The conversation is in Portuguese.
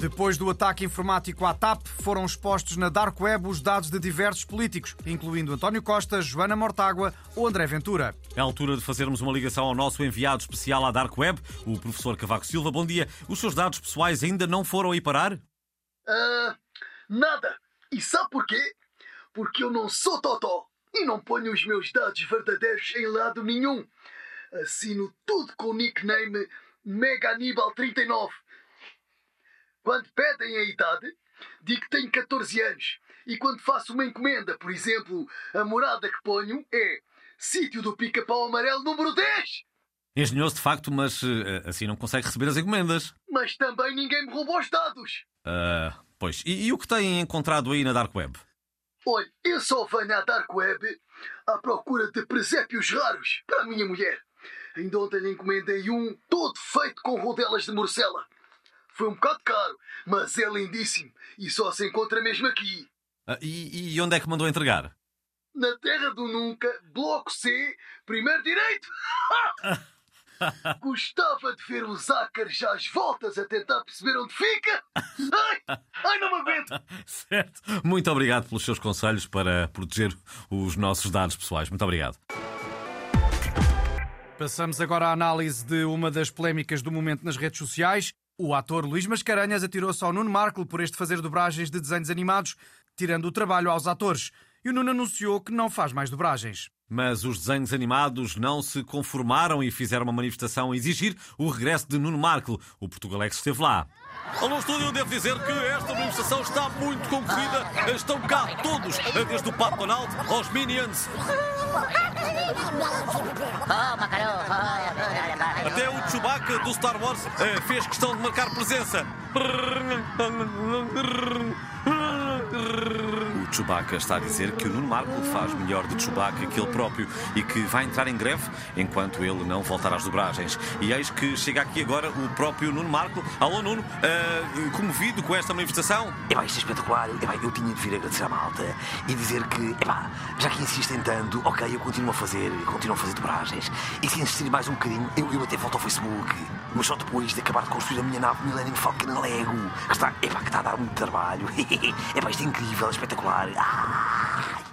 Depois do ataque informático à TAP, foram expostos na Dark Web os dados de diversos políticos, incluindo António Costa, Joana Mortágua ou André Ventura. É a altura de fazermos uma ligação ao nosso enviado especial à Dark Web, o professor Cavaco Silva. Bom dia. Os seus dados pessoais ainda não foram aí parar? Ah, nada. E sabe porquê? Porque eu não sou totó e não ponho os meus dados verdadeiros em lado nenhum. Assino tudo com o nickname MegaNibal39. Quando pedem a idade, digo que tenho 14 anos. E quando faço uma encomenda, por exemplo, a morada que ponho é Sítio do Pica-Pau Amarelo número 10. Engenhoso de facto, mas eh, assim não consegue receber as encomendas. Mas também ninguém me roubou os dados. Ah, pois. E, e o que têm encontrado aí na Dark Web? Olha, eu só venho à Dark Web à procura de presépios raros para a minha mulher. Ainda ontem lhe encomendei um todo feito com rodelas de morcela. Foi um bocado caro, mas é lindíssimo e só se encontra mesmo aqui. Ah, e, e onde é que mandou entregar? Na Terra do Nunca, Bloco C, primeiro direito. Gostava de ver os ácaros às voltas a tentar perceber onde fica. Ai, ai não me aguento. Certo. Muito obrigado pelos seus conselhos para proteger os nossos dados pessoais. Muito obrigado. Passamos agora à análise de uma das polémicas do momento nas redes sociais. O ator Luís Mascarenhas atirou-se ao Nuno Markle por este fazer dobragens de desenhos animados, tirando o trabalho aos atores. E o Nuno anunciou que não faz mais dobragens. Mas os desenhos animados não se conformaram e fizeram uma manifestação a exigir o regresso de Nuno Markle. O Portugalex esteve lá. Alô, estúdio, devo dizer que esta manifestação está muito concorrida. Estão cá todos, desde o Pato Donald aos Minions. Até o Chewbacca do Star Wars eh, fez questão de marcar presença. O Chewbacca está a dizer que o Nuno Marco faz melhor de Chewbacca que ele próprio e que vai entrar em greve enquanto ele não voltar às dobragens. E eis que chega aqui agora o próprio Nuno Marco. Alô, Nuno, eh, comovido com esta manifestação? Epá, isto é espetacular. Epá, eu tinha de vir agradecer à malta e dizer que, epá, já que insistem tanto, ok, eu continuo a fazer, continuo a fazer dobragens. E se insistirem mais um bocadinho, eu, eu até volto ao Facebook. Mas só depois de acabar de construir a minha nave Millennium Falcon Lego, que está, epá, que está a dar muito trabalho. é incrível, é espetacular. Ah!